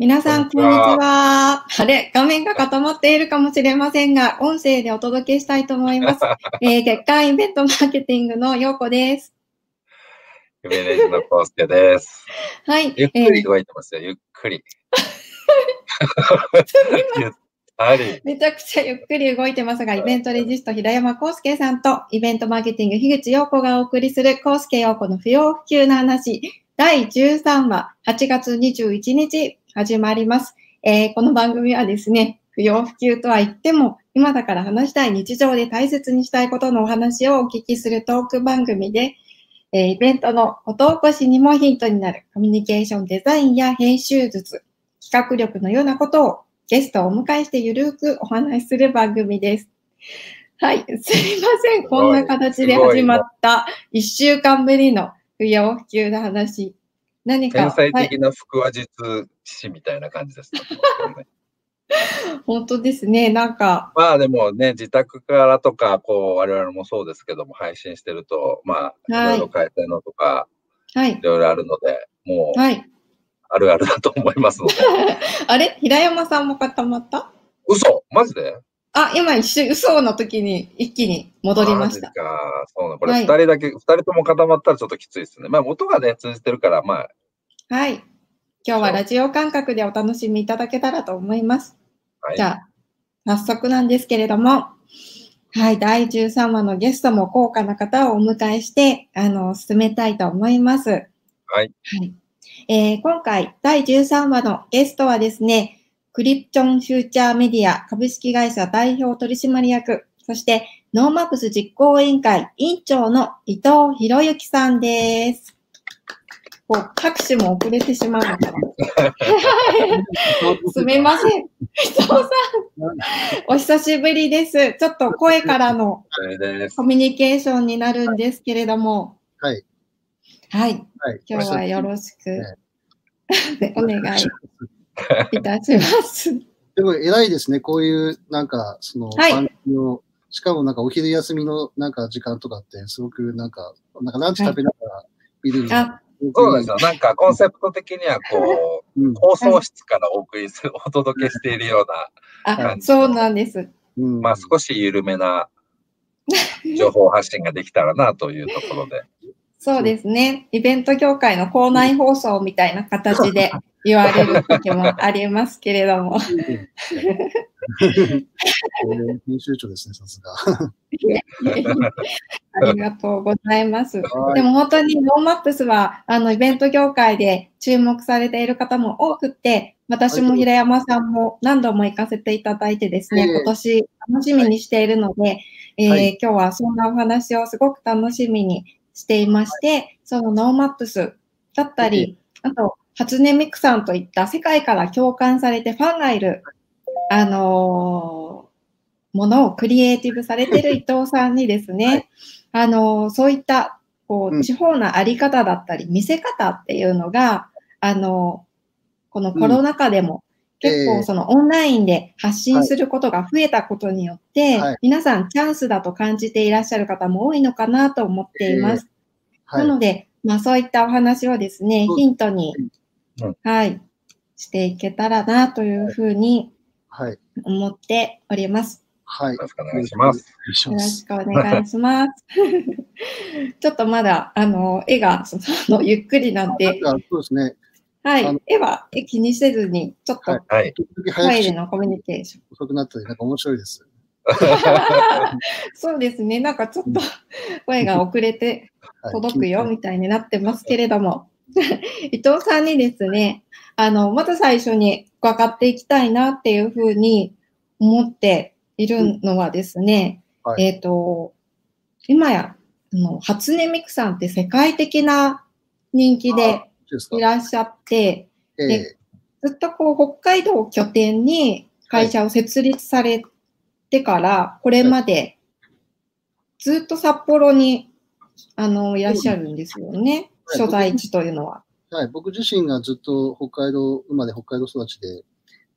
皆さん、こんにちは。あれ、画面が固まっているかもしれませんが、音声でお届けしたいと思います。えー、月間イベントマーケティングのようこです。ユメレージのコウスケです。はい。ゆっくり動いてますよ、ゆっくり。ゆったり。めちゃくちゃゆっくり動いてますが、イベントレジスト平山康介さんと、イベントマーケティング樋口陽子がお送りする康介陽子の不要不急な話、第13話、8月21日始まります。えーこの番組はですね、不要不急とは言っても、今だから話したい日常で大切にしたいことのお話をお聞きするトーク番組で、えーイベントの音起こしにもヒントになるコミュニケーションデザインや編集術、企画力のようなことをゲストをお迎えしてゆるくお話しする番組です。はい。すいません。こんな形で始まった1週間ぶりの不要不急な話。何か、天才はい、的な腹話術師みたいな感じです、ね。本当ですね。なんか、まあでもね、自宅からとか、こう、我々もそうですけども、配信してると、まあ、はいいろいろ変えたいのとか、はいい。ろいろあるので、もう、はい。あるあるだと思いますので。あれ？平山さんも固まった？嘘マジで？あ、今一瞬、嘘の時に一気に戻りました。そうなの。これはい二人だけ、二、人とも固まったらちょっときついですね。まあ、音がね、通じてるから、まあ、はい。今日はラジオ感覚でお楽しみいただけたらと思います。はい。じゃあ、早速なんですけれども、はい、第13話のゲストも高価な方をお迎えして、あの、進めたいと思います。はい。はい。えー今回、第13話のゲストはですね、クリプチョンフューチャーメディア株式会社代表取締役、そして、NoMaps 実行委員会委員長の伊藤博之さんです。こう、拍手も遅れてしまうのかな。すみません。伊藤さん、お久しぶりです。ちょっと声からのコミュニケーションになるんですけれども、はい。はい。はい。今日はよろしくね お願いいたします。でも偉いですね。こういう、なんか、その、はい番組を、しかもなんかお昼休みのなんか時間とかって、すごくなんか、なんかランチ食べながら見るの？が、あ、そうなんですよ。なんかコンセプト的にはこう、うん。放送室からお送りする、お届けしているような、あ、そうなんです。うん。まあ少し緩めな情報発信ができたらなというところで。そうですね。イベント業界の校内放送みたいな形で言われる時もありますけれども。編集長ですね、さすが。ありがとうございます。でも本当に NoMaps はあのイベント業界で注目されている方も多くて、私も平山さんも何度も行かせていただいてですね、今年楽しみにしているので、えー今日はそんなお話をすごく楽しみにしていまして、その NoMaps だったり、あと、初音ミクさんといった世界から共感されてファンがいる、あのーものをクリエイティブされている伊藤さんにですね、はい。あのーそういった、こう、うん。地方のあり方だったり、見せ方っていうのが、あのーこのコロナ禍でも、結え。え構そのオンラインで発信することが増えたことによって、はい。皆さんチャンスだと感じていらっしゃる方も多いのかなと思っています。は。ないので、まあそういったお話をですね、ヒントにうん、はい、していけたらなというふうにはい。思っております。はい。よろしくお願いします。よろしくお願いします。ちょっとまだ、あの、絵が、その、ゆっくりなんで、そうですね。はい絵は絵気にせずに、ちょっとはいはい。時々早声で口のコミュニケーション。遅くなったり、なんか面白いです。そうですね、なんかちょっと声が遅れて はい届くよみたいになってますけれども、伊藤さんにですね、あの、まず最初に伺っていきたいなっていうふうに思っているのはですね、はい。えっ、と、今や、あの、初音ミクさんって世界的な人気でいらっしゃって、ええ。ずっとこう、北海道を拠点に会社を設立されてから、これまで、ずっと札幌に、あの、いらっしゃるんですよね。はい所在地というのは。はい。僕自身がずっと北海道、生まれ北海道育ちで、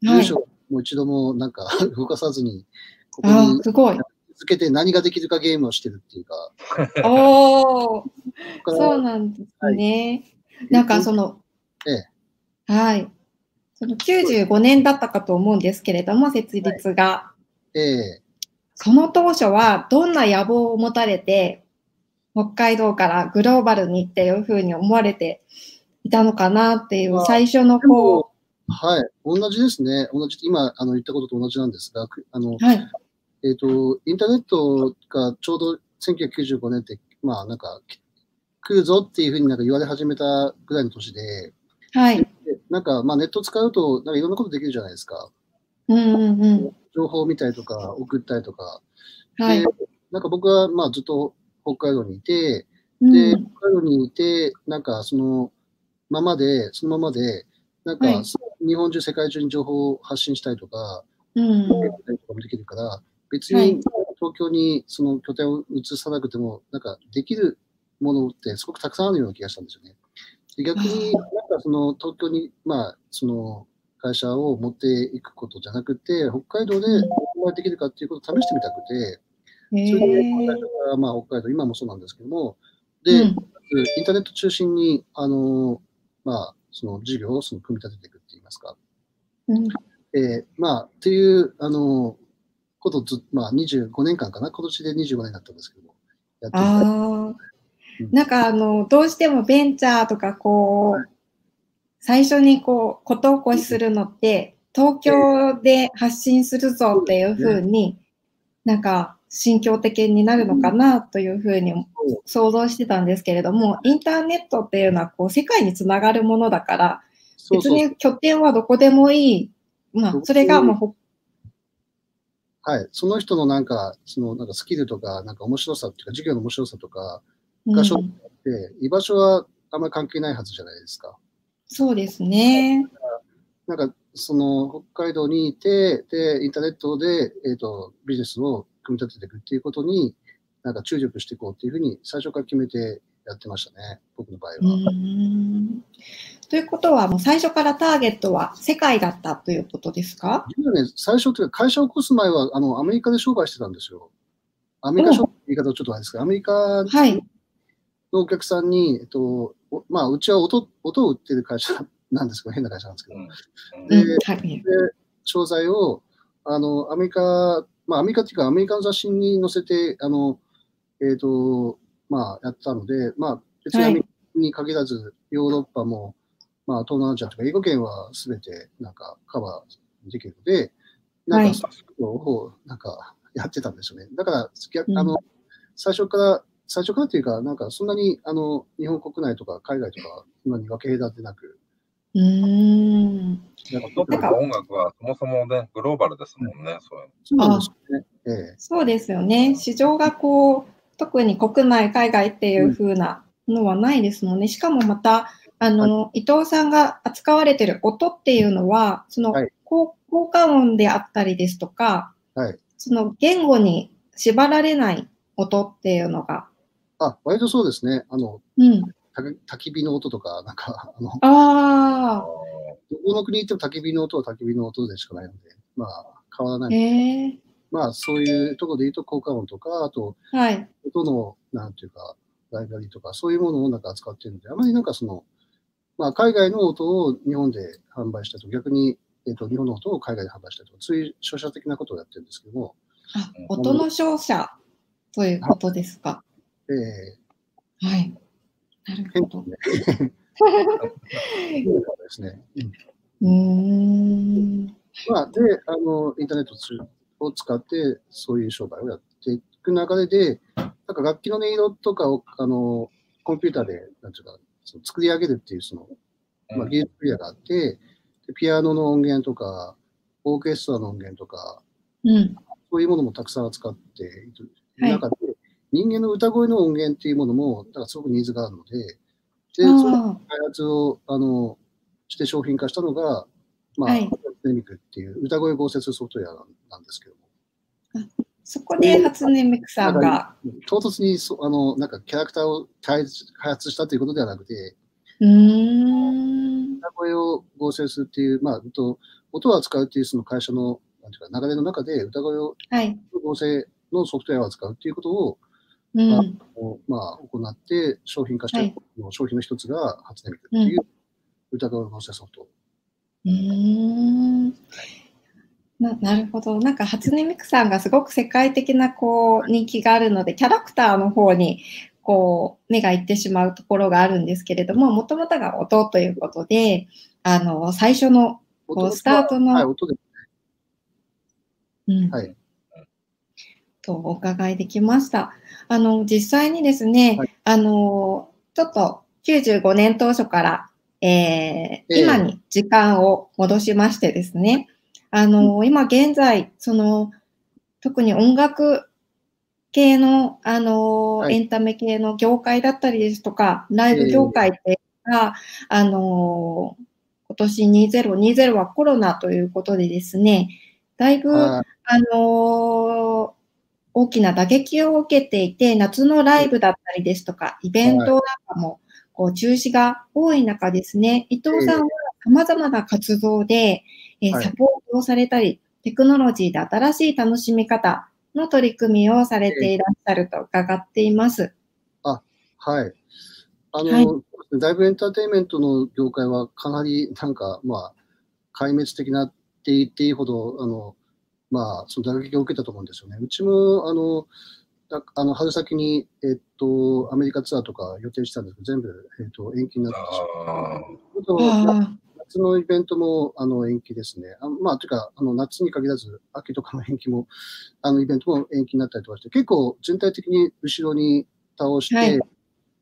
はい住。所もう一度もなんか 動かさずに、ここあにーすごい。続けて何ができるかゲームをしてるっていうか、おー、ここからそうなんですね。なんかその、ええはい。その95年だったかと思うんですけれども、設立が。ええその当初はどんな野望を持たれて、北海道からグローバルにっていうふうに思われていたのかなっていうまあ最初のこはい。同じですね。同じ、今、あの、言ったことと同じなんですが、くあの、う、はい、えっ、と、インターネットがちょうど1995年って、まあ、なんか、来るぞっていうふうになんか言われ始めたぐらいの年で、はい、でなんか、まあ、ネット使うと、なんかいろんなことできるじゃないですか。うんうんうん、情報を見たりとか、送ったりとか。はいで、なんか僕は、まあ、ずっと北海道にいて、うで、ん、北海道にいて、なんかそのままで、そのままで、なんか、はい。日本中、世界中に情報を発信したりとか、うん、とかもできるから、別はい。に東京にその拠点を移さなくても、なんかできるものってすごくたくさんあるような気がしたんですよね。で逆に、なんかその東京に、まあ、その会社を持っていくことじゃなくて、北海道でうん。どこまでできるかっていうことを試してみたくて、へそれで、まあ北海道、今もそうなんですけども、で、うん、インターネット中心に、あの、まあ、その事業をその組み立てていくって言いますか。うん、えーまあ、っていう、あの、ことをずっまあ、25年間かな、今年で25年だったんですけども、やってきたああうん、なんかあの、どうしてもベンチャーとかこう、最初にこう、こと起こしするのって、東京で発信するぞっていうふうに、なんか、心境的になるのかなというふうに想像してたんですけれども、インターネットっていうのはこう、世界につながるものだから、別に拠点はどこでもいい。まあ、それがもうほ、はい。その人のなんか、そのなんかスキルとか、なんか面白さっていうか、授業の面白さとか、うん場所で、居場所はあんまり関係ないはずじゃないですか。そうですね。なんか、その北海道にいて、で、インターネットで、えっ、と、ビジネスを組み立てていくっていうことに、なんか注力していこうっていうふうに最初から決めてやってましたね、僕の場合うは。んということは、もう最初からターゲットは世界だったということですか？実はね、最初っていうか会社を起こす前は、あの、アメリカで商売してたんですよ。アメリカ商売って言い方はちょっとあれですけど、アメリカはい。のお客さんに、えっと、おまあ、うちは音、音を売ってる会社なんですけど、変な会社なんですけど、ではい。商材を、あの、アメリカ、まあ、アメリカっていうか、アメリカの雑誌に載せて、あの、えっ、と、まあ、やったので、まあ、別にはいアメリカに限らず、ヨーロッパも、まあ、東南アジアとか、英語圏はすべて、なんか、カバーできるので、なんはい。か、そうを、なんか、やってたんですよね。だから、あの、最初から、最初からっていうか、なんか、そんなに、あの、日本国内とか海外とか、そんなに分け隔てなく、うーん。なんトップの音楽はそもそもね、グローバルですもんね、そうですよね。ええそうですよね。市場がこう、特に国内、海外っていう風なのはないですもんね。しかもまた、あの、伊藤さんが扱われてる音っていうのは、その、はい効効果音であったりですとか、はい。その言語に縛られない音っていうのが、あ、割とそうですね。あの、うん。た焚き火の音とか、なんか、あの、あどこの国行っても焚き火の音は焚き火の音でしかないので、まあ、変わらなあ、い。へえ、まあ、そういうところで言うと、効果音とか、あと、はい。音の、なんていうか、ライブラリとか、そういうものをなんか扱っているので、あまりなんかその、まあ、海外の音を日本で販売したりとか、逆に、えっと、日本の音を海外で販売したりとか、そういう商社的なことをやってるんですけども、あ、音の照射ということですか。えー、はい。なるほど。変ね。そうですね。うんうーん。まあ、で、あの、インターネットを使って、そういう商売をやっていく中で、で、なんか楽器の音色とかを、あの、コンピューターで、なんていうか、その作り上げるっていう、その、まあ、技術クリアがあって、でピアノの音源とか、オーケストラの音源とか、うん。そういうものもたくさん扱っているはい中で、人間の歌声の音源っていうものも、だからすごくニーズがあるので、で、あそのあ開発を、あの、して商品化したのが、まあ、はいネミクっていう歌声合成するソフトウェアなんですけども、そこで初音ミクさんが、唐突にそあのなんかキャラクターを開発開発したということではなくて、うーん。歌声を合成するっていう、まあ、と音を扱うっていうその会社のなんていうか流れの中で歌声をはい。合成のソフトウェアを扱うっていうことを、うん。まあ、行って商品化して、はい商品の一つが初音ミクっていう歌声合成ソフトうん。ななるほど。なん。か初音ミクさん。がすごく世界的なこう人気があるので、キャラクターの方にこう目がいってしまうところがあるん。ですけれども、もともとが音ということで、あの最初のこうスタートの、はい、音で。うん。はい。とお伺いできました。あの実際にですね、はい。あのちょっと95年当初から、えーええ。今に時間を戻しましてですね、あの今現在その特に音楽系のあの、はい。エンタメ系の業界だったりですとか、ライブ業界っていうのが、あの今年2020はコロナということでですね、だいぶ、はい。あのー大きな打撃を受けていて、夏のライブだったりですとか、イベントなんかも、こう、中止が多い中ですね、伊藤さんは様々な活動で、えサポートをされたり、テクノロジーで新しい楽しみ方の取り組みをされていらっしゃると伺っています。はい。あの、はい。ライブエンターテインメントの業界はかなりなんか、まあ、壊滅的なって言っていいほど、あの、まあ、その打撃を受けたと思うんですよね。うちも、あの、だあの春先に、えっと、アメリカツアーとか予定したんですけど、全部、えっと、延期になってしまあう。夏のイベントもあの延期ですね。あまあ、というか、あの夏に限らず、秋とかの延期も、あのイベントも延期になったりとかして、結構全体的に後ろに倒して、はい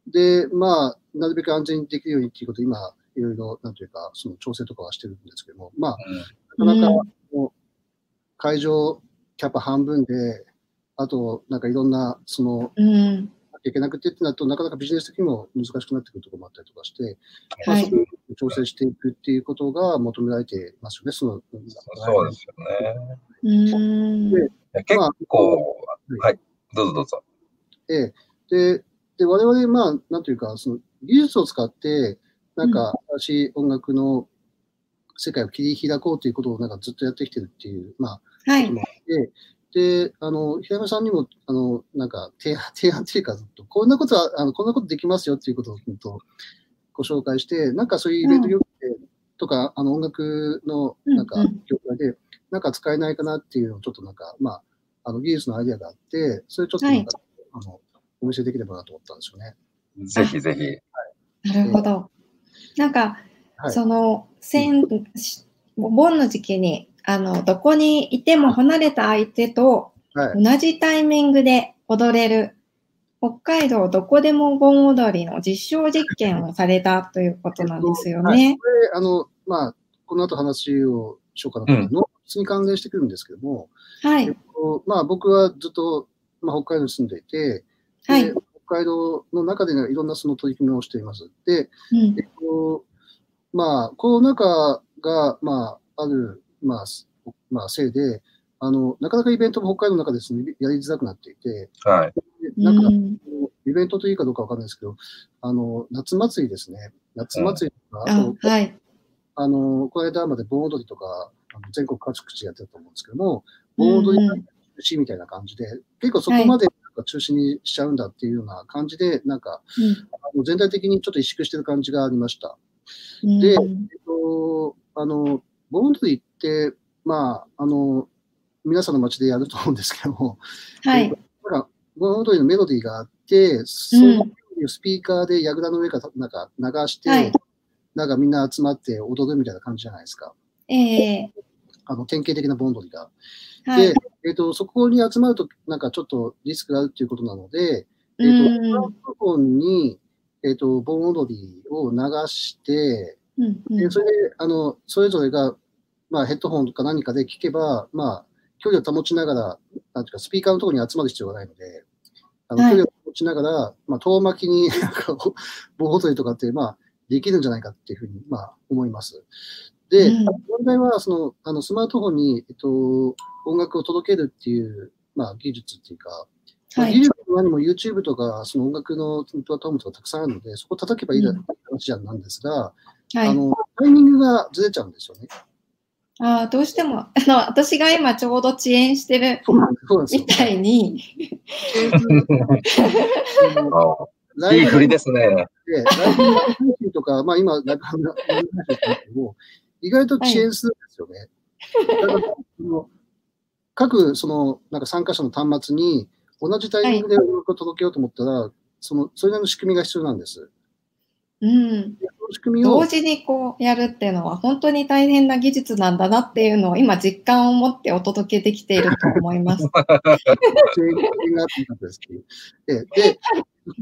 で、まあ、なるべく安全にできるようにっていうことで、今、いろいろ、なんというか、その調整とかはしてるんですけども、まあ、うんなかなかうん会場キャパ半分で、あと、なんかいろんな、その、うん。なきゃいけなくてってなると、なかなかビジネス的にも難しくなってくるところもあったりとかして、まあ、はいそういう調整していくっていうことが求められてますよね、その。そうですよね。うーん。で結構、はい、どうぞどうぞ。ええ、で、で我々、まあ、なんというか、その技術を使って、なんか、新しい音楽の世界を切り開こうということをなんかずっとやってきてるっていう、まあ、はいこと。もあって、で、あの、平山さんにも、あの、なんか、提案、提案っていうか、ずっとこんなことは、あの、こんなことできますよっていうことを、うんと、ご紹介して、なんかそういうイベント業界とか、あの、音楽の、なんかうんうん、業界で、なんか使えないかなっていうのを、ちょっとなんか、まあ、あの、技術のアイデアがあって、それちょっとなんか、あの、お見せできればなと思ったんですよね。ぜひぜひ。なるほど。なんか、はいその、先、しお盆の時期に、あの、どこにいても離れた相手とはい。同じタイミングで踊れる、北海道どこでも盆踊りの実証実験をされたということなんですよはいね。これ、あの、まあ、この後話をしようかなと思うの、質に関連してくるんですけども、はい。えっとまあ、僕はずっと、まあ、北海道に住んでいて、はいで。北海道の中でのいろんなその取り組みをしています。で、うんえっと、まあ、コロナ禍が、まあ、ある、まあ、すまあ、せいで、あの、なかなかイベントも北海道の中ですね、やりづらくなっていて、はい。でなんか、うんイベントというかどうかわかんないですけど、あの、夏祭りですね。夏祭りとか、ああと、はい。あの、この間まで盆踊りとか、あの全国各地やってたと思うんですけども、盆踊りが中止みたいな感じで、結構そこまでなんか中止にしちゃうんだっていうような感じで、なんか、あの全体的にちょっと萎縮してる感じがありました。うんでうんえっと、あの、盆踊りって、まあ、あの、皆さんの街でやると思うんですけども、はい。なんか盆踊りのメロディーがあって、そのスピーカーで櫓の上からなんか流して、はいなんかみんな集まって踊るみたいな感じじゃないですか。ええあの、典型的な盆踊りが。はいで。、えっ、と、そこに集まると、なんかちょっとリスクがあるっていうことなので、えっ、と、うんスマートフォンに、えっ、と、盆踊りを流して、うんうん。でそれで、あの、それぞれが、まあ、ヘッドホンとか何かで聞けば、まあ、距離を保ちながら、なんていうか、スピーカーのところに集まる必要がないので、あの、はい。距離を保ちながら、まあ、遠巻きに、なんか、盆踊りとかって、まあ、できるんじゃないかっていうふうに、まあ、思います。で、うん。問題は、その、あの、スマートフォンに、えっと、音楽を届けるっていう、まあ、技術っていうか、まあはい技術の何も YouTube とか、その音楽のプラットフォームとかたくさんあるので、そこ叩けばいいだうん話じゃなんですが、はい。あの、タイミングがずれちゃうんですよね。ああ、どうしても、あの、私が今ちょうど遅延してるみたいに、いい振りで、ですね。ライブ配信とか、まあ今、ライブ配信ですけども、意外と遅延するんですよね。だからその各そのなんか参加者の端末に同じタイミングで音楽を届けようと思ったら、そのそれなりの仕組みが必要なんです。うん。仕組みを同時にこうやるっていうのは本当に大変な技術なんだなっていうのを今実感を持ってお届けできていると思います。でで、で、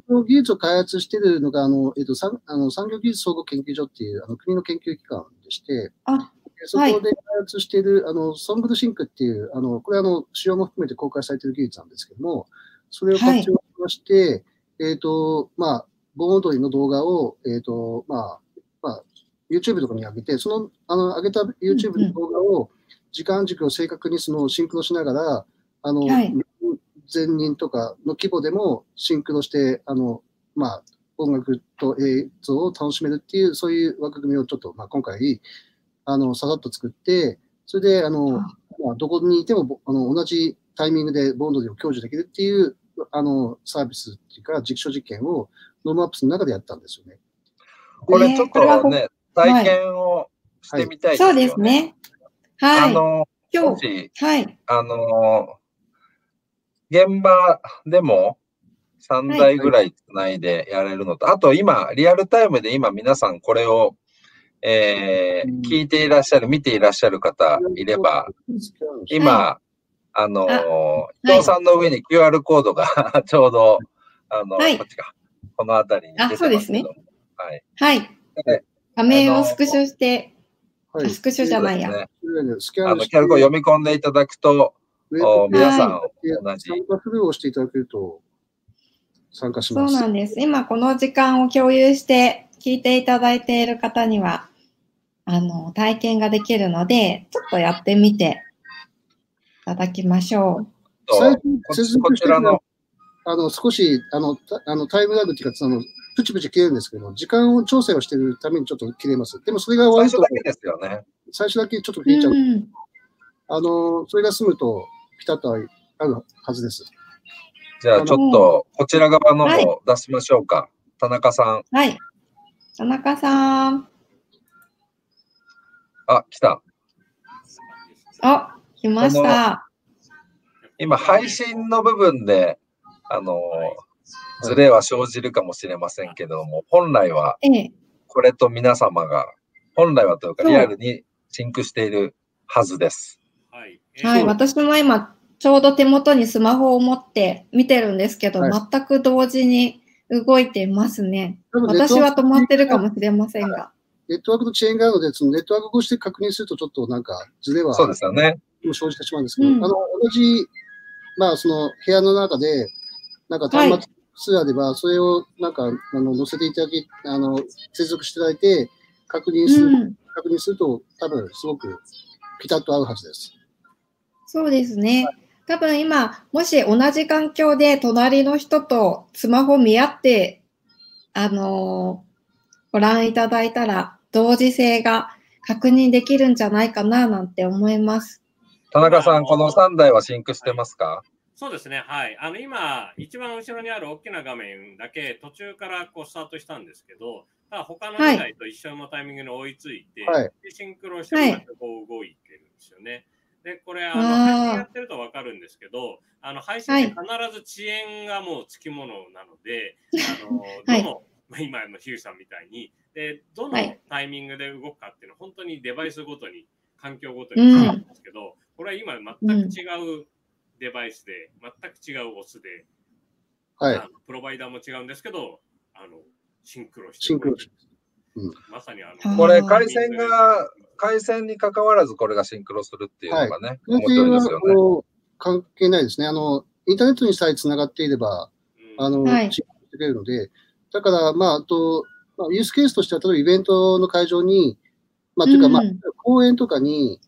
その技術を開発しているのが、あの、えっと、産あの産業技術総合研究所っていうあの国の研究機関でして、あ、でそこで開発している、あの、ソングルシンクっていう、あの、これあの、仕様も含めて公開されている技術なんですけども、それを活用しまして、えっと、まあ、盆踊りの動画を、えっと、まあ、まあ、YouTube とかに上げて、その、あの、上げた YouTube の動画を、時間軸を正確にそのシンクロしながら、あの、はい。千人とかの規模でもシンクロして、あの、まあ、音楽と映像を楽しめるっていう、そういう枠組みをちょっと、まあ、今回、あの、ささっと作って、それで、あの、あまあ、どこにいても、ぼあの、同じタイミングで盆踊りを享受できるっていう、あの、サービスっていうか、実証実験を、 NoMaps の中でやったんですよね。これちょっとね、体験をしてみたいですよね。そうですね。はい。あの、今日、はい。あの、現場でも3台ぐらいつないでやれるのと、あと今、リアルタイムで今皆さんこれを、えーうん聞いていらっしゃる、見ていらっしゃる方いれば、今、あのあ伊藤さんの上に QR コードが ちょうど、あの、はいこっちか、この辺りに出てますけども。はい。はいで。画面をスクショして、はいあスクショじゃないや。そうですねスキャあの、ンして QR コード読み込んでいただくと、お皆さんで同じ。参加フルをしていただけると参加しそうます。なんです。今この時間を共有して聞いていただいている方には、あの、体験ができるので、ちょっとやってみていただきましょう。最と近接こちらの、あの少しあのたあのタイムラグっていうか、そのプチプチ切れるんですけど、時間を調整をしているためにちょっと切れます。でもそれが終わると最初だ、けですよね。最初だけちょっとう切れちゃう。ん。あの、それが済むと、ピタッとあるはずです。じゃあちょっと、こちら側のはい方出しましょうか。田中さん。はい。田中さん。あ、来た。あ、来ました。今、配信の部分で、あの、ズレは生じるかもしれませんけども、本来は、ええ。これと皆様が、本来はというか、リアルにシンクしているはずです。はい。はい。私も今、ちょうど手元にスマホを持って見てるんですけど、はい全く同時に動いていますね。私は止まってるかもしれませんが。ネットワークと遅延があるので、そのネットワークをして確認すると、ちょっとなんか、ズレはそうですよね。生じてしまうんですけど、うんあの、同じ、まあ、その部屋の中で、なんか端末数あれば、それをなんか、あの、載せていただき、あの、接続していただいて、確認する、うん。確認すると、多分、すごくピタッと合うはずです。そうですね。多分今、もし同じ環境で隣の人とスマホ見合って、あのーご覧いただいたら、同時性が確認できるんじゃないかななんて思います。田中さん、この3台はシンクしてますか？そうですね。はい。あの、今、一番後ろにある大きな画面だけ途中からこうスタートしたんですけど、ただ他の2台と一緒のタイミングに追いついて、はいでシンクロしてもらってこう動いてるんですよね。で、これ、あの、配信やってるとわかるんですけど、あの、配信はいで必ず遅延がもうつきものなので、あの、はいどの、ま あ今のヒューさんみたいに、で、どのはい。タイミングで動くかっていうのは、本当にデバイスごとに、環境ごとに違うん。ですけど、これは今全く違うデバイスで、全く違うオスで、はい。プロバイダーも違うんですけど、あのシンクロしてシンクロしまさにあのこれ、回線が、回線に関わらずこれがシンクロするっていうのがね、面白いですよね。関係ないですね。あの、インターネットにさえつながっていれば、うん。あの、はいシンクロしてくれるので、だから、まあ、あと、まあ、ユースケースとしては、例えばイベントの会場に、まあ、というか、まあうん、公園とかに、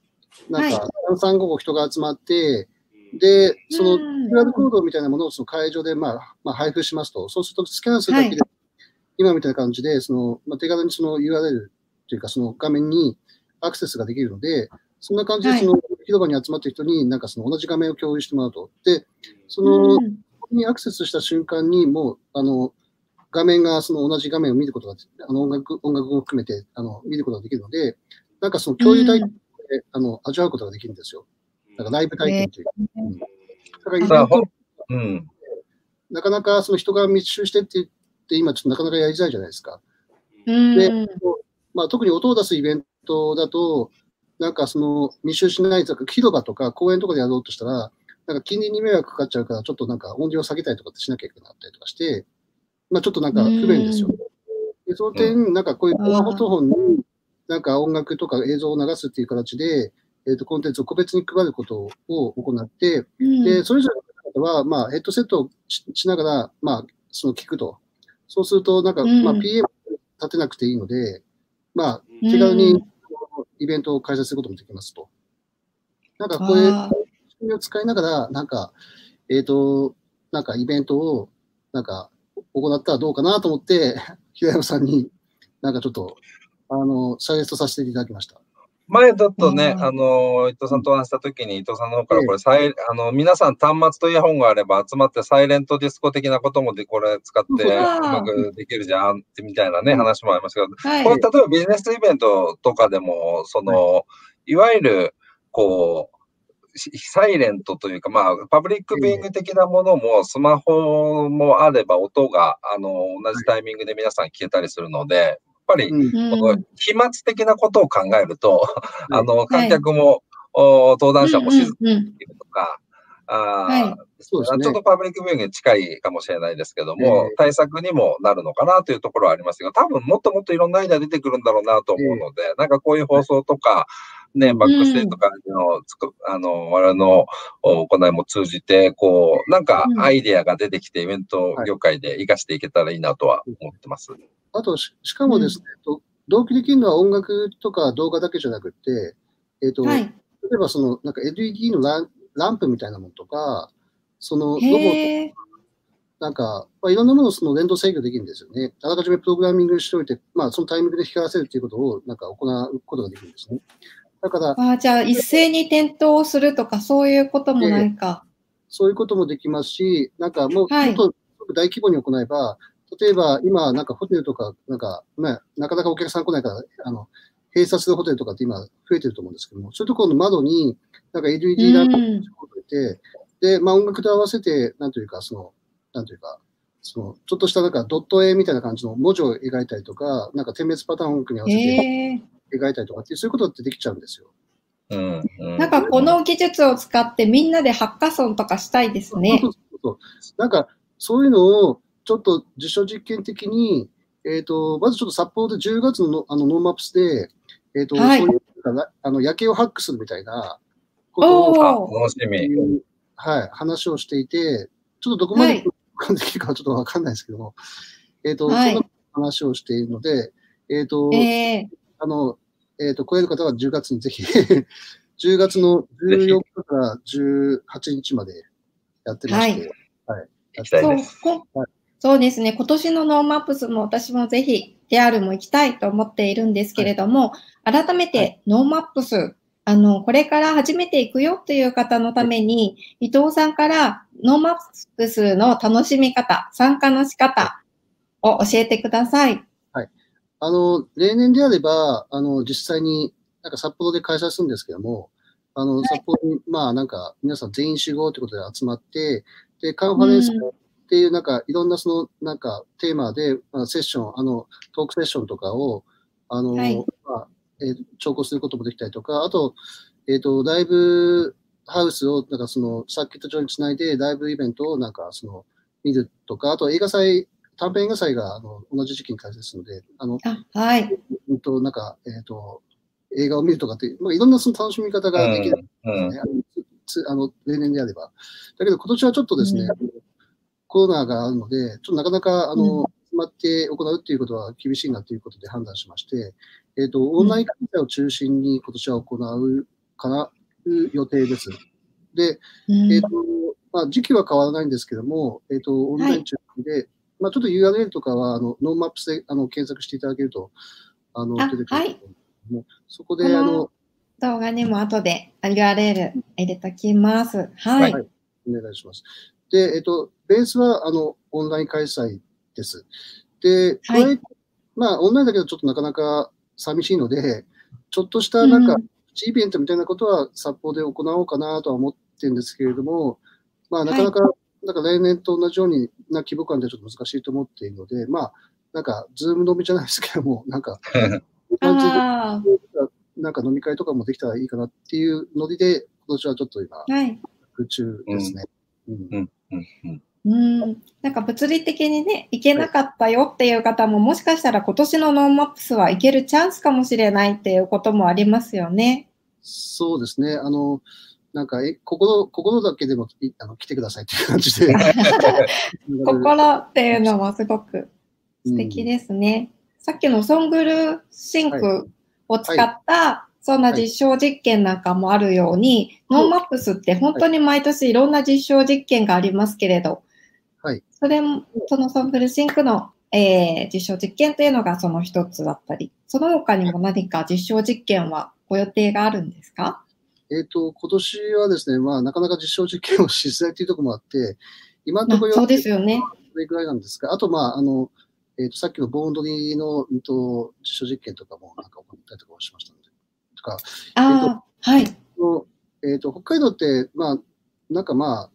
なんはか、三三五五人が集まって、うん。で、その、うん QR コードみたいなものをその会場で、まあ、まあ、配布しますと、そうするとスキャンするだけで、は今みたいな感じで、その、まあ、手軽にその URL というか、その画面にアクセスができるので、そんな感じで、はい。その、広場に集まってる人に、なんかその同じ画面を共有してもらうと。で、その、うん。ここにアクセスした瞬間に、もう、あの、画面がその同じ画面を見ることが、あの音楽、音楽を含めて、あの、見ることができるので、なんかその共有体験で、あの味わうことができるんですよ。なんかライブ体験というか。うんだからうん。なかなかその人が密集してって言って、今ちょっとなかなかやりづらいじゃないですか。うん。でまあ、特に音を出すイベントだと、なんかその密集しないとか、広場とか公園とかでやろうとしたら、なんか近隣に迷惑かかっちゃうから、ちょっとなんか音量を下げたりとかってしなきゃいけなかったりとかして、まあちょっとなんか不便ですよね。でその点、なんかこういうスマホトフォンに、なんか音楽とか映像を流すっていう形で、えっ、と、コンテンツを個別に配ることを行って、うんで、それぞれの方は、まあ、ヘッドセットをししながら、まあ、その聞くと。そうすると、なんか、うんまあ、PM 立てなくていいので、まあ、うん手軽にイベントを開催することもできますと。なんか、こういう仕組みを使いながら、なんか、えっ、と、なんかイベントを、なんか、行ったらどうかなと思って、平山さんに、なんかちょっと、あの、サジェストさせていただきました。前だとね、うん。あの、伊藤さんとお話したときに、伊藤さんの方からこれ、サイあの、皆さん端末とイヤホンがあれば集まってサイレントディスコ的なこともで、これ使ってうまくできるじゃんってみたいなね、うん。話もありますけど、はい。これ、例えばビジネスイベントとかでも、その、い。わゆる、こう、しサイレントというか、まあ、パブリックビューイング的なものも、スマホもあれば、音が、あの、同じタイミングで皆さん聞けたりするので、やっぱり、この飛沫的なことを考えると、うんあの、観客も、お登壇者も静かにいるとか、あそうですね。ちょっとパブリックビューイングに近いかもしれないですけども、ええ。対策にもなるのかなというところはありますが、多分もっともっといろんなアイデア出てくるんだろうなと思うので、なんかこういう放送とか、ね、バックステージとかのつく、あの、我々のお行いも通じて、こう、なんかうんアイデアが出てきて、イベント業界で活かしていけたらいいなとは思ってます。あとし、しかもですね、と同期できるのは音楽とか動画だけじゃなくて、えっ、と、はい。例えばその、なんか LED のランランプみたいなものとか、そのロボット。なんか、まあ、いろんなものをその連動制御できるんですよね。あらかじめプログラミングしておいて、まあ、そのタイミングで光らせるっていうことを、なんか行うことができるんですね。だから、あーじゃあ、一斉に点灯するとか、そういうこともないか。そういうこともできますし、なんかもう、はいもっと大規模に行えば、例えば今、なんかホテルとか、なんか、まあ、なかなかお客さん来ないから、あの、閉鎖するホテルとかって今増えてると思うんですけども、そういうところの窓に、なんか LED ランプをうん置いて、で、まあ音楽と合わせて、なんというか、その、なんというか、その、ちょっとしたなんかドット絵みたいな感じの文字を描いたりとか、なんか点滅パターン音楽に合わせて。描いたりとかっていう、そういうことってできちゃうんですよ。うん。うんなんかこの技術を使ってみんなでハッカソンとかしたいですねそ。うそうそうなんか、そういうのをちょっと実証実験的に、えっ、と、まずちょっと札幌で10月のあの NoMaps で、えっ、と、はいそういうあの夜景をハックするみたいなことを。楽しみ。はい、話をしていて、ちょっとどこまではい感できるかはちょっとわかんないですけども、えっ、と、はいそんな話をしているので、えっ、と、ええ。あの、えっ、と、来れる方は10月にぜひ、10月の14日から18日までやってまして、はい。行きたいそうです。こはいそうですね、今年の NoMaps も私もぜひ DR も行きたいと思っているんですけれども、改めはて NoMaps、あの、これから始めていくよという方のために、伊藤さんからノーマップスの楽しみ方、参加の仕方を教えてください。あの、例年であれば、あの、実際になんか札幌で開催するんですけども、あの、札幌に、まあなんか皆さん全員集合ということで集まって、で、カンファレンスっていうなんかいろんなそのなんかテーマで、まあ、セッション、あの、トークセッションとかを、あの、はい。まあ、えー聴講することもできたりとか、あと、えっ、と、ライブハウスを、なんかその、サーキット上につないで、ライブイベントをなんかその、見るとか、あと映画祭、短編映画祭があの同じ時期に開催するので、あの、あはい。うんと、なんか、えっ、と、映画を見るとかっていう、まあ、いろんなその楽しみ方ができる、うん。ねあのつあの例年であれば。だけど、今年はちょっとですね、うんコロナがあるので、ちょっとなかなか、あうの、集まって行うっていうことは厳しいなということで判断しまして、えっ、と、オンライン開催を中心に今年は行うかな、いう予定です。で、うんえっ、と、まあ、時期は変わらないんですけども、えっ、と、オンライン中心で、まあ、ちょっと URL とかは、あの、 NoMaps で、あの、検索していただけると、あの、あ出てくると思うんですけども、そこで、あの、動画にも後で URL 入れときます。はい。はいお願いします。で、えっ、と、ベースは、あの、オンライン開催です。で、はい加えてまあ、オンラインだけどちょっとなかなか寂しいので、ちょっとしたなんか、うんプチイベントみたいなことは札幌で行おうかなとは思ってるんですけれども、まあ、なかなか、なんか例年と同じようにな規模感ではちょっと難しいと思っているので、まあ、なんか、ズーム飲みじゃないですけども、なんか、なんか飲み会とかもできたらいいかなっていうノリで、今年はちょっと今、はい。空中ですね。うんうんうんうんうん。なんか物理的にね、行けなかったよっていう方も、もしかしたら今年の NoMaps は行けるチャンスかもしれないっていうこともありますよね。そうですね。あの、なんか、え、心、心だけでもいあの来てくださいっていう感じで。心っていうのもすごく素敵ですね。さっきの Songle Sync を使った、そんな実証実験なんかもあるように、 NoMaps って本当に毎年いろんな実証実験がありますけれど、はい。それも、そのソングルシンクの、えー実証実験というのがその一つだったり、その他にも何か実証実験はご予定があるんですか？えっ、と、今年はですね、まあ、なかなか実証実験をしづらいというところもあって、今のところあそうですよね。それぐらいなんですが、あと、まあ、あの、えっ、と、さっきのボーンドリーの、うんと、実証実験とかもなんか行ったりとかもしましたので、とか、ああ、はい。のえっ、と、北海道って、まあ、なんかまあ、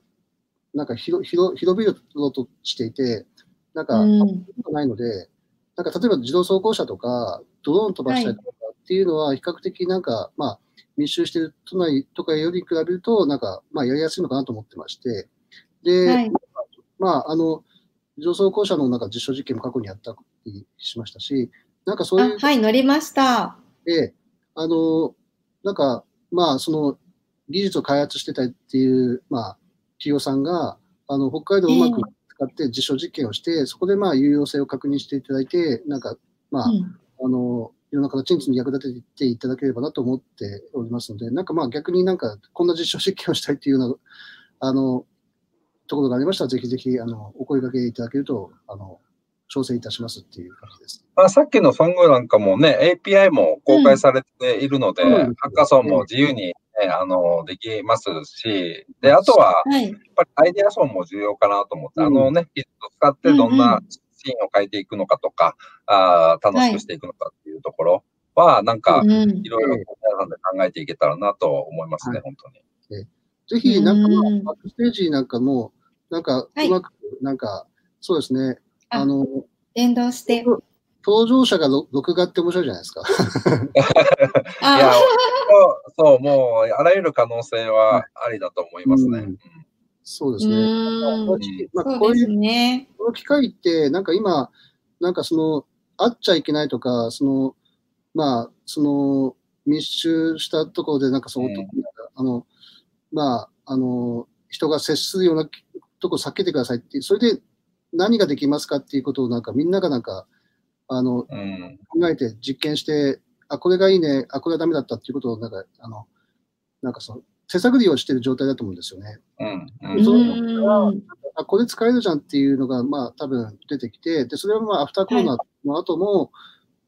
なんか広、広、広々としていて、なんか、うん。ないので、なんか例えば自動走行車とか、ドローン飛ばしたりとかっていうのは、比較的なんか、まあ、密集している都内とかより比べると、なんか、まあ、やりやすいのかなと思ってまして、で、はい。まあ、あの、自動走行車のなんか実証実験も過去にやったりしましたし、なんかそういう、あはい、乗りました。で、あの、なんか、まあ、その、技術を開発してたっていう、まあ、企業さんが、あの、北海道をうまく使って実証実験をして、そこでまあ、有用性を確認していただいて、なんか、まあ、うんあの、いろんな形に役立てていただければなと思っておりますので、なんかまあ逆になんかこんな実証実験をしたいっていうような、あの、ところがありましたら、ぜひぜひ、あの、お声掛けいただけると、あの、調整いたしますっていう感じです。まあ、さっきのソングなんかもね、API も公開されているので、うんハッカソンも自由に、ね、あの、できますし、で、あとは、はい。やっぱりアイデアソンも重要かなと思って、うんあのね、技術を使ってどんなシーンを変えていくのかとか、あー楽しくしていくのかっていうところは、なんか、うん。いろいろ皆さんで考えていけたらなと思いますね、はい本当に。ぜひ、なんかバックステージなんかも、なんか、はいうまく、なんか、そうですね、ああの、連動して。登場者がろ録画って面白いじゃないですか。いやあ、そう、そうもう、あらゆる可能性はありだと思いますね。うんそうでうすね。ん。まあ、こういうね。この機会って、なんか今、なんかその、会っちゃいけないとか、その、まあ、その、密集したところで、なんかその、うんあの、まあ、あの、人が接するようなとこ避けてくださいってそれで何ができますかっていうことを、なんかみんながなんか、あの、うん。考えて実験して、あ、これがいいね、あ、これはダメだったっていうことを、なんか、あの、なんかその、手探りをしてる状態だと思うんですよね。うん。ううん。そうん。あ、これ使えるじゃんっていうのが、まあ、多分出てきて、で、それはまあ、アフターコロナの後も、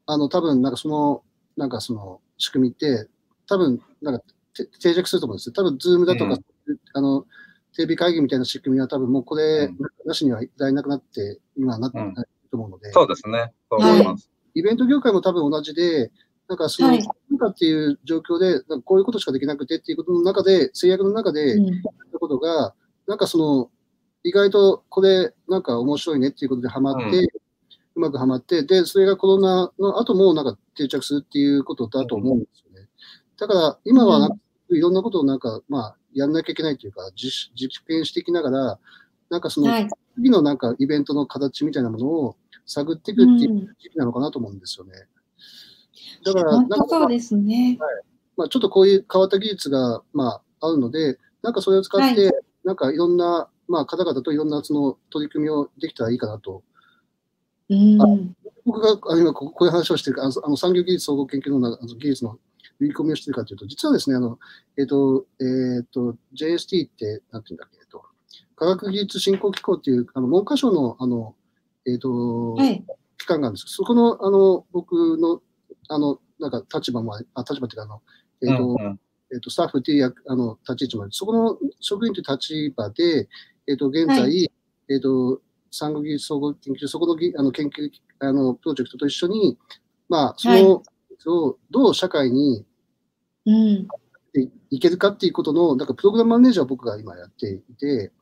あの、多分なんかその、なんかその仕組みって、多分なんかて定着すると思うんですよ。多分、ズームだとか、うんあの、テレビ会議みたいな仕組みは多分もうこれうんなしにはいられなくなって、今はなってうんないと思うので、そうですね。そう思います。イベント業界も多分同じで、なんかその、はいなんかっていう状況で、なんかこういうことしかできなくてっていうことの中で、制約の中で、うんやったことが、なんかその、意外とこれ、なんか面白いねっていうことでハマって、ううまくハマって、で、それがコロナの後もなんか定着するっていうことだと思うんですよね。だから、今はなんかいろんなことをなんか、まあ、やんなきゃいけないというか、実実験していきながら、なんかその、はい。次のなんかイベントの形みたいなものを探っていくっていう時期なのかなと思うんですよね。だから、本なんか当そうですね。まあ、ちょっとこういう変わった技術が、まあ、あるので、なんかそれを使って、はなんかいろんな、まあ、方々といろんなその取り組みをできたらいいかなと。うん。僕があの今こうこういう話をしてるか、あのあの産業技術総合研究のなあの技術の売り込みをしてるかというと、実はですね、あの、えっ、と、えっ、と、JST って、なんていうんだっけ、えっと、科学技術振興機構っていう、あの、文科省の、あの、えっ、と、はい。機関があるんですそこの、あの、僕の、あの、なんか立場もあり、あ、立場っていうか、あの、えっ、と、うんうんえっと、スタッフっていう役あの立ち位置もある。そこの職員という立場で、えっと、現在、はえっと、産後技術総合研究所、そこのぎあの研究、あの、プロジェクトと一緒に、まあ、その、をどう社会にうん。いいけるかっていうことの、なんかプログラムマネージャーを僕が今やっていて、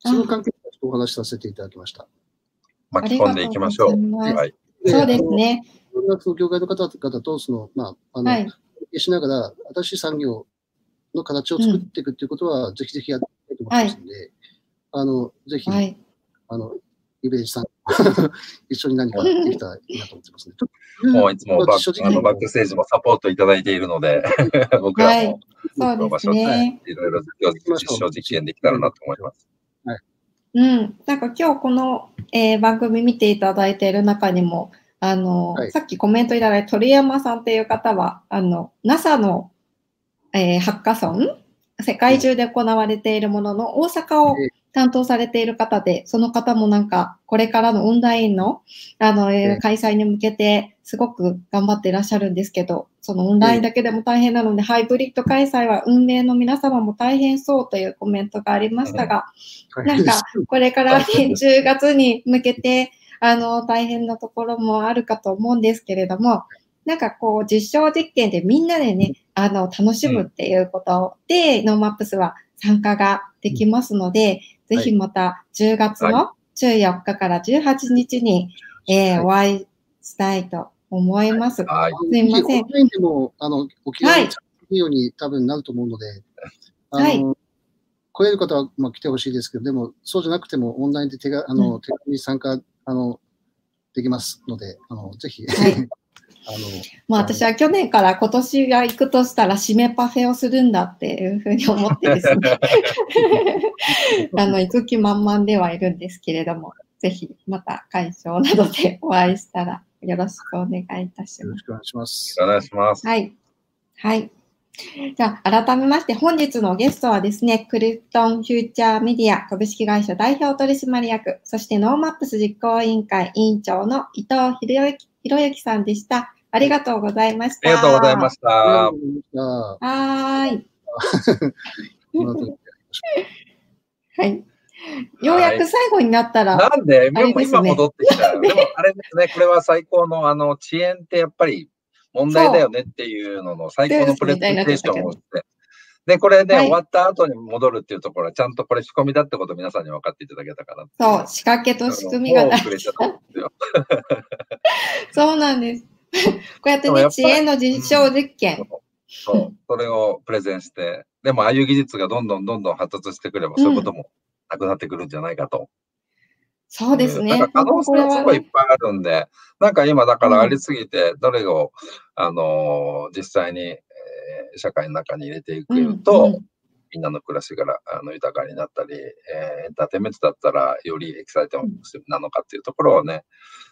その関係でちょっとお話しさせていただきました。巻き込んでいきましょう。はい。そうですね。いろんなその業界の方々と、その、まあ、あの、はい。しながら、新しい産業の形を作っていくっていうことは、ぜひぜひやっていきたいと思ってますので、あの、ぜひ、はい。あの、イベージさん、一緒に何かできたらいいなと思ってますね。もういつもバ正ックあのバックステージもサポートいただいているので、僕らもそうですの場所でね。いろいろ実証実験できたらなと思います。うん。なんか今日この、えー番組見ていただいている中にも、あの、はい。さっきコメントいただいた鳥山さんっていう方は、あの、NASA の、えーハッカソン、世界中で行われているものの大阪をええ。担当されている方で、その方もなんか、これからのオンラインの、あの、えーええ開催に向けて、すごく頑張っていらっしゃるんですけど、そのオンラインだけでも大変なので、ハイブリッド開催は運営の皆様も大変そうというコメントがありましたが、はい。なんか、これからね、10月に向けて、あの、大変なところもあるかと思うんですけれども、なんかこう、実証実験でみんなでね、あの、楽しむっていうことで、 NoMaps は参加ができますので、ぜひまた10月の14日から18日に、えーお会いしたいと思います。はい。すいません。オンラインでも、あの、お気軽はいに参加できるように多分なると思うので、あはい。の、来れる方は、まあ、来てほしいですけど、でも、そうじゃなくても、オンラインで手が、あの、う手軽に参加、あの、できますので、あの、ぜひ、はい あの、もう私は去年から今年が行くとしたら締めパフェをするんだっていうふうに思ってですね。あの、行く気満々ではいるんですけれども、ぜひまた会場などでお会いしたらよろしくお願いいたします。よろしくお願いします。お願いします。はい。はい。じゃあ、改めまして本日のゲストはですね、クリプトンフューチャーメディア株式会社代表取締役、そして NoMaps 実行委員会委員長の伊藤博之さんでした。ありがとうございました。ありがとうございましあた。はーい。ようやく最後になったら、なんで、ですね今戻ってきた。でも、あれですね、これは最高の、あの、遅延ってやっぱり問題だよねっていうのの最高のプレゼンテーションをして。で、これで、はい終わった後に戻るっていうところは、ちゃんとこれ仕込みだってことを皆さんに分かっていただけたかなそう、仕掛けと仕組みが大事。そうなんです。こうやってね、知恵の実証実験。そう、それをプレゼンして、でもああいう技術がどんどんどんどん発達してくれば、そういうこともなくなってくるんじゃないかと。そうですね。なんか可能性はすごいいっぱいあるんで、なんか今だからありすぎて、どれを、あのー実際に、えー社会の中に入れていくと、うんうんみんなの暮らしがあの豊かになったり、えーエンターテインメントだったらよりエキサイトなのかっていうところをね、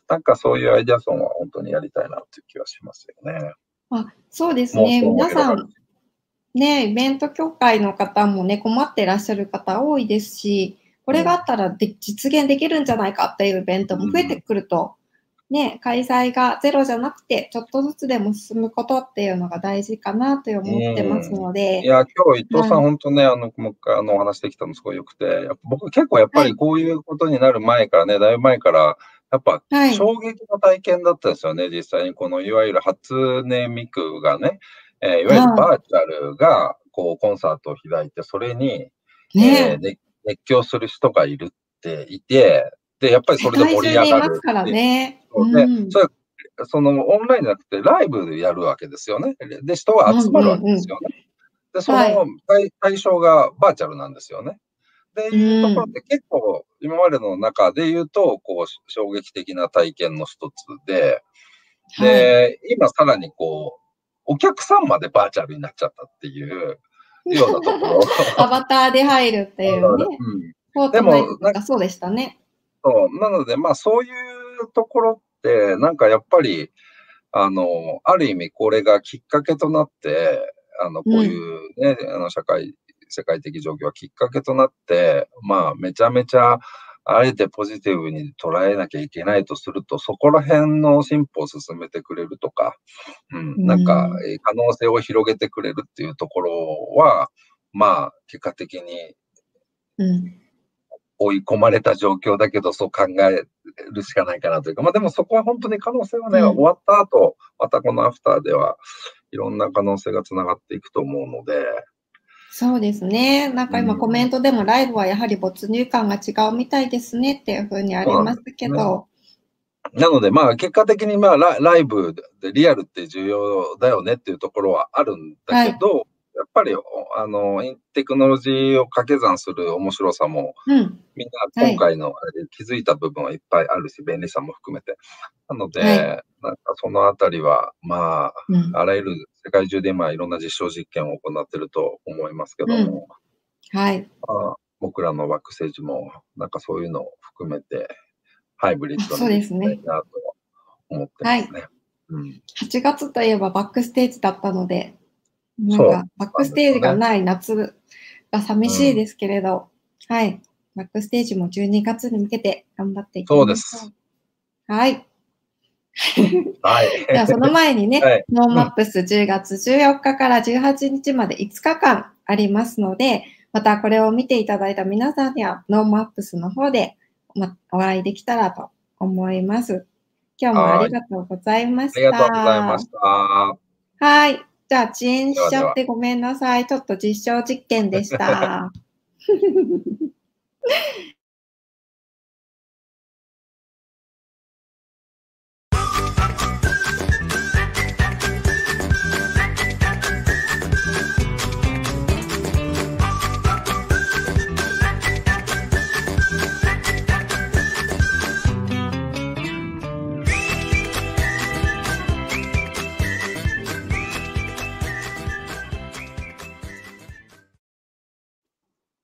なんかそういうアイデアソンは本当にやりたいなっていう気はしますよね。あそうですね。皆さん、ね、イベント協会の方もね、困ってらっしゃる方多いですし、これがあったらで実現できるんじゃないかっていうイベントも増えてくると、ね、開催がゼロじゃなくて、ちょっとずつでも進むことっていうのが大事かなと思ってますので、いや、今日伊藤さん、はい本当ね、あの、もう一回あのお話できたのすごい良くて、僕結構やっぱりこういうことになる前からね、だいぶ前から、やっぱはい。衝撃の体験だったんですよね、実際に。このいわゆる初音ミクがね、えーいわゆるバーチャルがこうコンサートを開いて、それに、えーね熱熱狂する人がいるっていて、で、やっぱりそれで盛り上がるからね。そうでうんそれそのオンラインじゃなくてライブでやるわけですよね。で、人が集まるわけですよね。で、そはいの対対象がバーチャルなんですよね。で、いうところって結構今までの中で言うと、こう、衝撃的な体験の一つで、はい。で、今さらにこう、お客さんまでバーチャルになっちゃったっていうようなところ。アバターで入るっていうね。うんフォートナイトとかそうでしたね。そう。なので、まあ、そういうところって、なんかやっぱり、あの、ある意味これがきっかけとなって、あの、こういうね、あの、社会、世界的状況がきっかけとなって、まあ、めちゃめちゃ、あえてポジティブに捉えなきゃいけないとすると、そこら辺の進歩を進めてくれるとか、うん、なんか、可能性を広げてくれるっていうところは、まあ、結果的にうん。追い込まれた状況だけど、そう考えるしかないかなというか、まあでもそこは本当に可能性はね、うん終わった後、またこのアフターではいろんな可能性がつながっていくと思うので、そうですね。なんか今うん。コメントでもライブはやはり没入感が違うみたいですねっていうふうにありますけど、なのでまあ結果的にまあラライブでリアルって重要だよねっていうところはあるんだけど、やっぱりあのテクノロジーを掛け算する面白さもうん、みんな今回のあれで気づいた部分はいっぱいあるし、便利さも含めて。なので、はい。なんかそのあたりは、まうん。あ、あらゆる世界中で今いろんな実証実験を行っていると思いますけども、はい。まあ僕らのバックステージも、なんかそういうのを含めて、ハイブリッドにですね。したいなと思ってますね。うん、8月といえばバックステージだったので、なんかバックステージがない夏が寂しいですけれど、はい。バックステージも12月に向けて頑張っていきましょう。そうです。はい。はい。ではその前にね、はいノーマップス10月14日から18日まで5日間ありますので、またこれを見ていただいた皆さんには NoMaps の方でまお会いできたらと思います。今日もありがとうございました。ありがとうございました。はい。じゃあ遅延しちゃってごめんなさい。ちょっと実証実験でした。